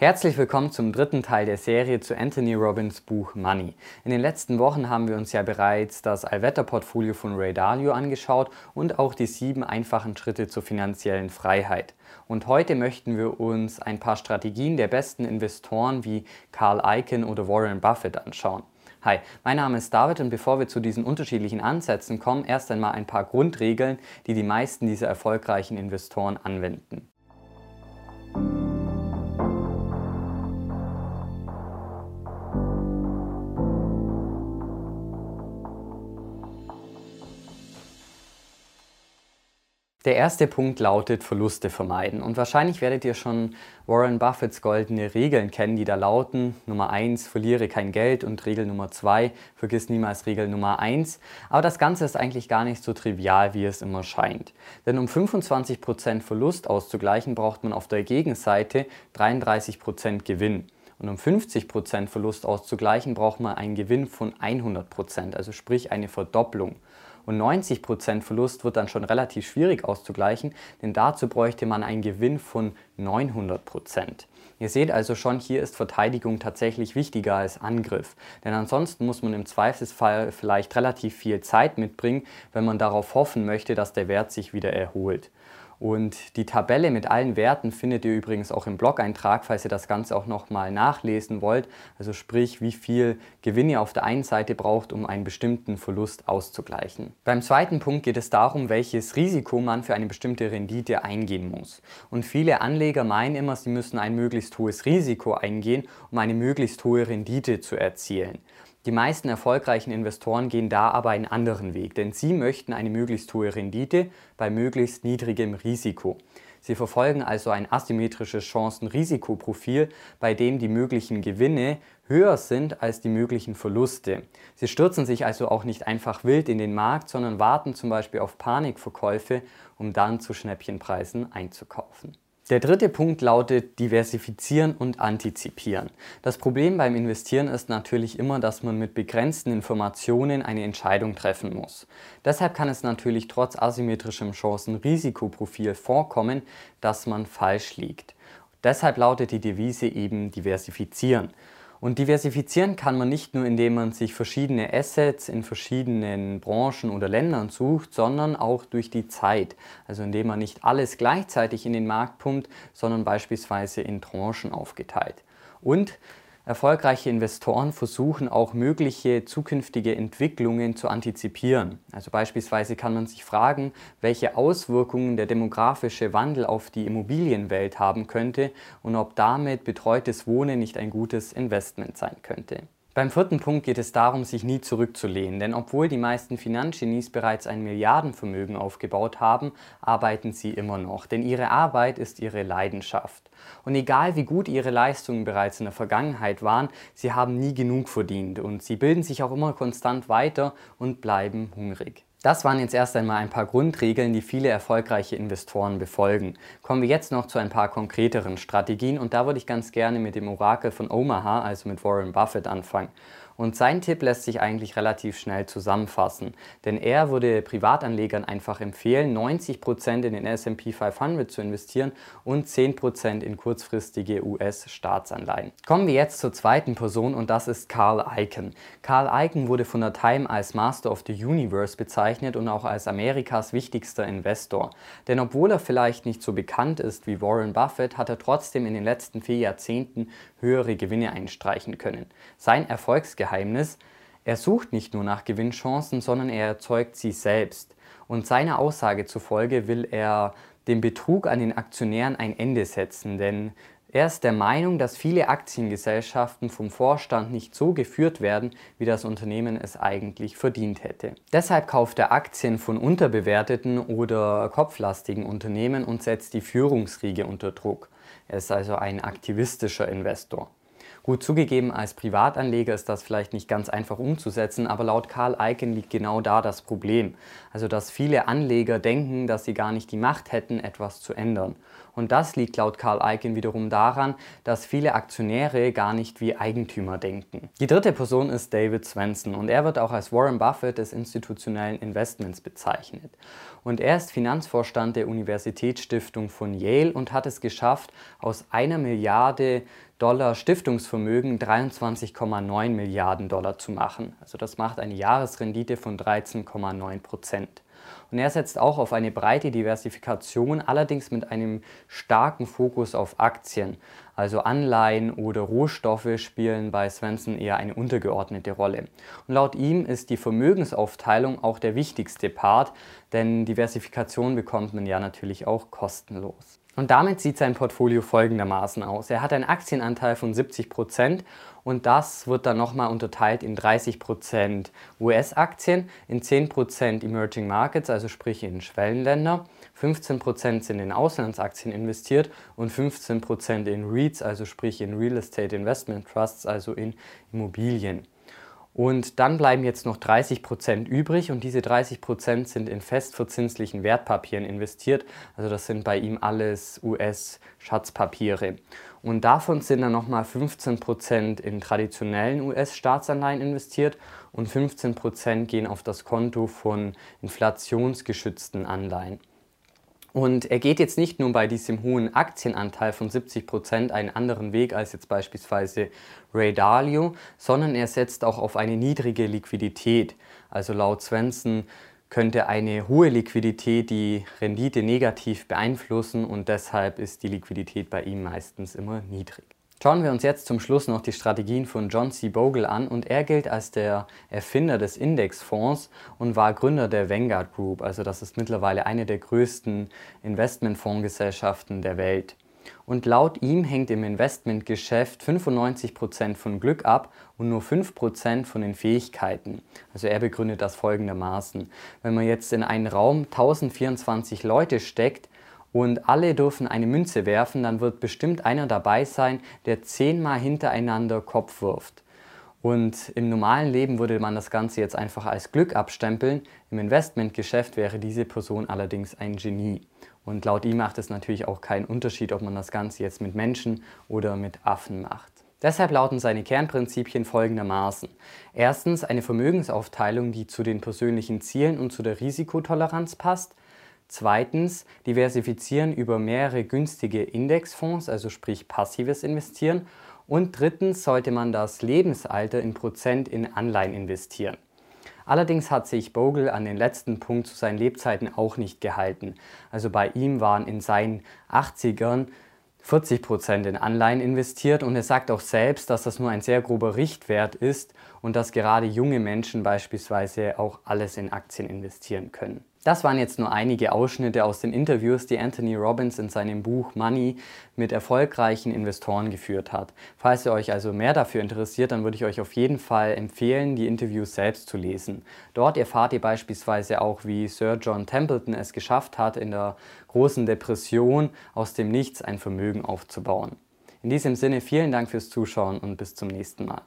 Herzlich willkommen zum dritten Teil der Serie zu Anthony Robbins Buch Money. In den letzten Wochen haben wir uns ja bereits das Allwetterportfolio von Ray Dalio angeschaut und auch die sieben einfachen Schritte zur finanziellen Freiheit. Und heute möchten wir uns ein paar Strategien der besten Investoren wie Carl Icahn oder Warren Buffett anschauen. Hi, mein Name ist David und bevor wir zu diesen unterschiedlichen Ansätzen kommen, erst einmal ein paar Grundregeln, die die meisten dieser erfolgreichen Investoren anwenden. Der erste Punkt lautet Verluste vermeiden. Und wahrscheinlich werdet ihr schon Warren Buffetts goldene Regeln kennen, die da lauten, Nummer 1, verliere kein Geld und Regel Nummer 2, vergiss niemals Regel Nummer 1. Aber das Ganze ist eigentlich gar nicht so trivial, wie es immer scheint. Denn um 25% Verlust auszugleichen, braucht man auf der Gegenseite 33% Gewinn. Und um 50% Verlust auszugleichen, braucht man einen Gewinn von 100%, also sprich eine Verdopplung. Und 90% Verlust wird dann schon relativ schwierig auszugleichen, denn dazu bräuchte man einen Gewinn von 900%. Ihr seht also schon, hier ist Verteidigung tatsächlich wichtiger als Angriff. Denn ansonsten muss man im Zweifelsfall vielleicht relativ viel Zeit mitbringen, wenn man darauf hoffen möchte, dass der Wert sich wieder erholt. Und die Tabelle mit allen Werten findet ihr übrigens auch im Blog-Eintrag, falls ihr das Ganze auch nochmal nachlesen wollt. Also sprich, wie viel Gewinn ihr auf der einen Seite braucht, um einen bestimmten Verlust auszugleichen. Beim zweiten Punkt geht es darum, welches Risiko man für eine bestimmte Rendite eingehen muss. Und viele Anleger meinen immer, sie müssen ein möglichst hohes Risiko eingehen, um eine möglichst hohe Rendite zu erzielen. Die meisten erfolgreichen Investoren gehen da aber einen anderen Weg, denn sie möchten eine möglichst hohe Rendite bei möglichst niedrigem Risiko. Sie verfolgen also ein asymmetrisches Chancen-Risikoprofil, bei dem die möglichen Gewinne höher sind als die möglichen Verluste. Sie stürzen sich also auch nicht einfach wild in den Markt, sondern warten zum Beispiel auf Panikverkäufe, um dann zu Schnäppchenpreisen einzukaufen. Der dritte Punkt lautet diversifizieren und antizipieren. Das Problem beim Investieren ist natürlich immer, dass man mit begrenzten Informationen eine Entscheidung treffen muss. Deshalb kann es natürlich trotz asymmetrischem Chancen-Risikoprofil vorkommen, dass man falsch liegt. Deshalb lautet die Devise eben diversifizieren. Und diversifizieren kann man nicht nur, indem man sich verschiedene Assets in verschiedenen Branchen oder Ländern sucht, sondern auch durch die Zeit. Also indem man nicht alles gleichzeitig in den Markt pumpt, sondern beispielsweise in Tranchen aufgeteilt. Und Erfolgreiche Investoren versuchen auch mögliche zukünftige Entwicklungen zu antizipieren. Also beispielsweise kann man sich fragen, welche Auswirkungen der demografische Wandel auf die Immobilienwelt haben könnte und ob damit betreutes Wohnen nicht ein gutes Investment sein könnte. Beim vierten Punkt geht es darum, sich nie zurückzulehnen, denn obwohl die meisten Finanzgenies bereits ein Milliardenvermögen aufgebaut haben, arbeiten sie immer noch, denn ihre Arbeit ist ihre Leidenschaft. Und egal wie gut ihre Leistungen bereits in der Vergangenheit waren, sie haben nie genug verdient und sie bilden sich auch immer konstant weiter und bleiben hungrig. Das waren jetzt erst einmal ein paar Grundregeln, die viele erfolgreiche Investoren befolgen. Kommen wir jetzt noch zu ein paar konkreteren Strategien und da würde ich ganz gerne mit dem Orakel von Omaha, also mit Warren Buffett, anfangen. Und sein Tipp lässt sich eigentlich relativ schnell zusammenfassen, denn er würde Privatanlegern einfach empfehlen, 90% in den S&P 500 zu investieren und 10% in kurzfristige US-Staatsanleihen. Kommen wir jetzt zur zweiten Person und das ist Carl Icahn. Carl Icahn wurde von der Time als Master of the Universe bezeichnet und auch als Amerikas wichtigster Investor. Denn obwohl er vielleicht nicht so bekannt ist wie Warren Buffett, hat er trotzdem in den letzten vier Jahrzehnten höhere Gewinne einstreichen können. Sein Erfolgsgeheimnis Geheimnis, er sucht nicht nur nach Gewinnchancen, sondern er erzeugt sie selbst. Und seiner Aussage zufolge will er dem Betrug an den Aktionären ein Ende setzen, denn er ist der Meinung, dass viele Aktiengesellschaften vom Vorstand nicht so geführt werden, wie das Unternehmen es eigentlich verdient hätte. Deshalb kauft er Aktien von unterbewerteten oder kopflastigen Unternehmen und setzt die Führungsriege unter Druck. Er ist also ein aktivistischer Investor. Gut zugegeben, als Privatanleger ist das vielleicht nicht ganz einfach umzusetzen, aber laut Karl Eichen liegt genau da das Problem. Also, dass viele Anleger denken, dass sie gar nicht die Macht hätten, etwas zu ändern. Und das liegt laut Karl Eichen wiederum daran, dass viele Aktionäre gar nicht wie Eigentümer denken. Die dritte Person ist David Swenson und er wird auch als Warren Buffett des institutionellen Investments bezeichnet. Und er ist Finanzvorstand der Universitätsstiftung von Yale und hat es geschafft, aus einer Milliarde Dollar Stiftungsvermögen 23,9 Milliarden Dollar zu machen. Also das macht eine Jahresrendite von 13,9 Prozent. Und er setzt auch auf eine breite Diversifikation, allerdings mit einem starken Fokus auf Aktien. Also Anleihen oder Rohstoffe spielen bei Svensson eher eine untergeordnete Rolle. Und laut ihm ist die Vermögensaufteilung auch der wichtigste Part, denn Diversifikation bekommt man ja natürlich auch kostenlos. Und damit sieht sein Portfolio folgendermaßen aus. Er hat einen Aktienanteil von 70% und das wird dann nochmal unterteilt in 30% US-Aktien, in 10% Emerging Markets, also sprich in Schwellenländer, 15% sind in Auslandsaktien investiert und 15% in REITs, also sprich in Real Estate Investment Trusts, also in Immobilien. Und dann bleiben jetzt noch 30 Prozent übrig und diese 30 Prozent sind in festverzinslichen Wertpapieren investiert. Also das sind bei ihm alles US-Schatzpapiere. Und davon sind dann nochmal 15 Prozent in traditionellen US-Staatsanleihen investiert und 15 Prozent gehen auf das Konto von inflationsgeschützten Anleihen. Und er geht jetzt nicht nur bei diesem hohen Aktienanteil von 70 Prozent einen anderen Weg als jetzt beispielsweise Ray Dalio, sondern er setzt auch auf eine niedrige Liquidität. Also laut Svensson könnte eine hohe Liquidität die Rendite negativ beeinflussen und deshalb ist die Liquidität bei ihm meistens immer niedrig. Schauen wir uns jetzt zum Schluss noch die Strategien von John C. Bogle an und er gilt als der Erfinder des Indexfonds und war Gründer der Vanguard Group, also das ist mittlerweile eine der größten Investmentfondsgesellschaften der Welt. Und laut ihm hängt im Investmentgeschäft 95% von Glück ab und nur 5% von den Fähigkeiten. Also er begründet das folgendermaßen. Wenn man jetzt in einen Raum 1024 Leute steckt, und alle dürfen eine Münze werfen, dann wird bestimmt einer dabei sein, der zehnmal hintereinander Kopf wirft. Und im normalen Leben würde man das Ganze jetzt einfach als Glück abstempeln. Im Investmentgeschäft wäre diese Person allerdings ein Genie. Und laut ihm macht es natürlich auch keinen Unterschied, ob man das Ganze jetzt mit Menschen oder mit Affen macht. Deshalb lauten seine Kernprinzipien folgendermaßen. Erstens eine Vermögensaufteilung, die zu den persönlichen Zielen und zu der Risikotoleranz passt. Zweitens diversifizieren über mehrere günstige Indexfonds, also sprich passives Investieren. Und drittens sollte man das Lebensalter in Prozent in Anleihen investieren. Allerdings hat sich Bogle an den letzten Punkt zu seinen Lebzeiten auch nicht gehalten. Also bei ihm waren in seinen 80ern 40 Prozent in Anleihen investiert und er sagt auch selbst, dass das nur ein sehr grober Richtwert ist und dass gerade junge Menschen beispielsweise auch alles in Aktien investieren können. Das waren jetzt nur einige Ausschnitte aus den Interviews, die Anthony Robbins in seinem Buch Money mit erfolgreichen Investoren geführt hat. Falls ihr euch also mehr dafür interessiert, dann würde ich euch auf jeden Fall empfehlen, die Interviews selbst zu lesen. Dort erfahrt ihr beispielsweise auch, wie Sir John Templeton es geschafft hat, in der großen Depression aus dem Nichts ein Vermögen aufzubauen. In diesem Sinne vielen Dank fürs Zuschauen und bis zum nächsten Mal.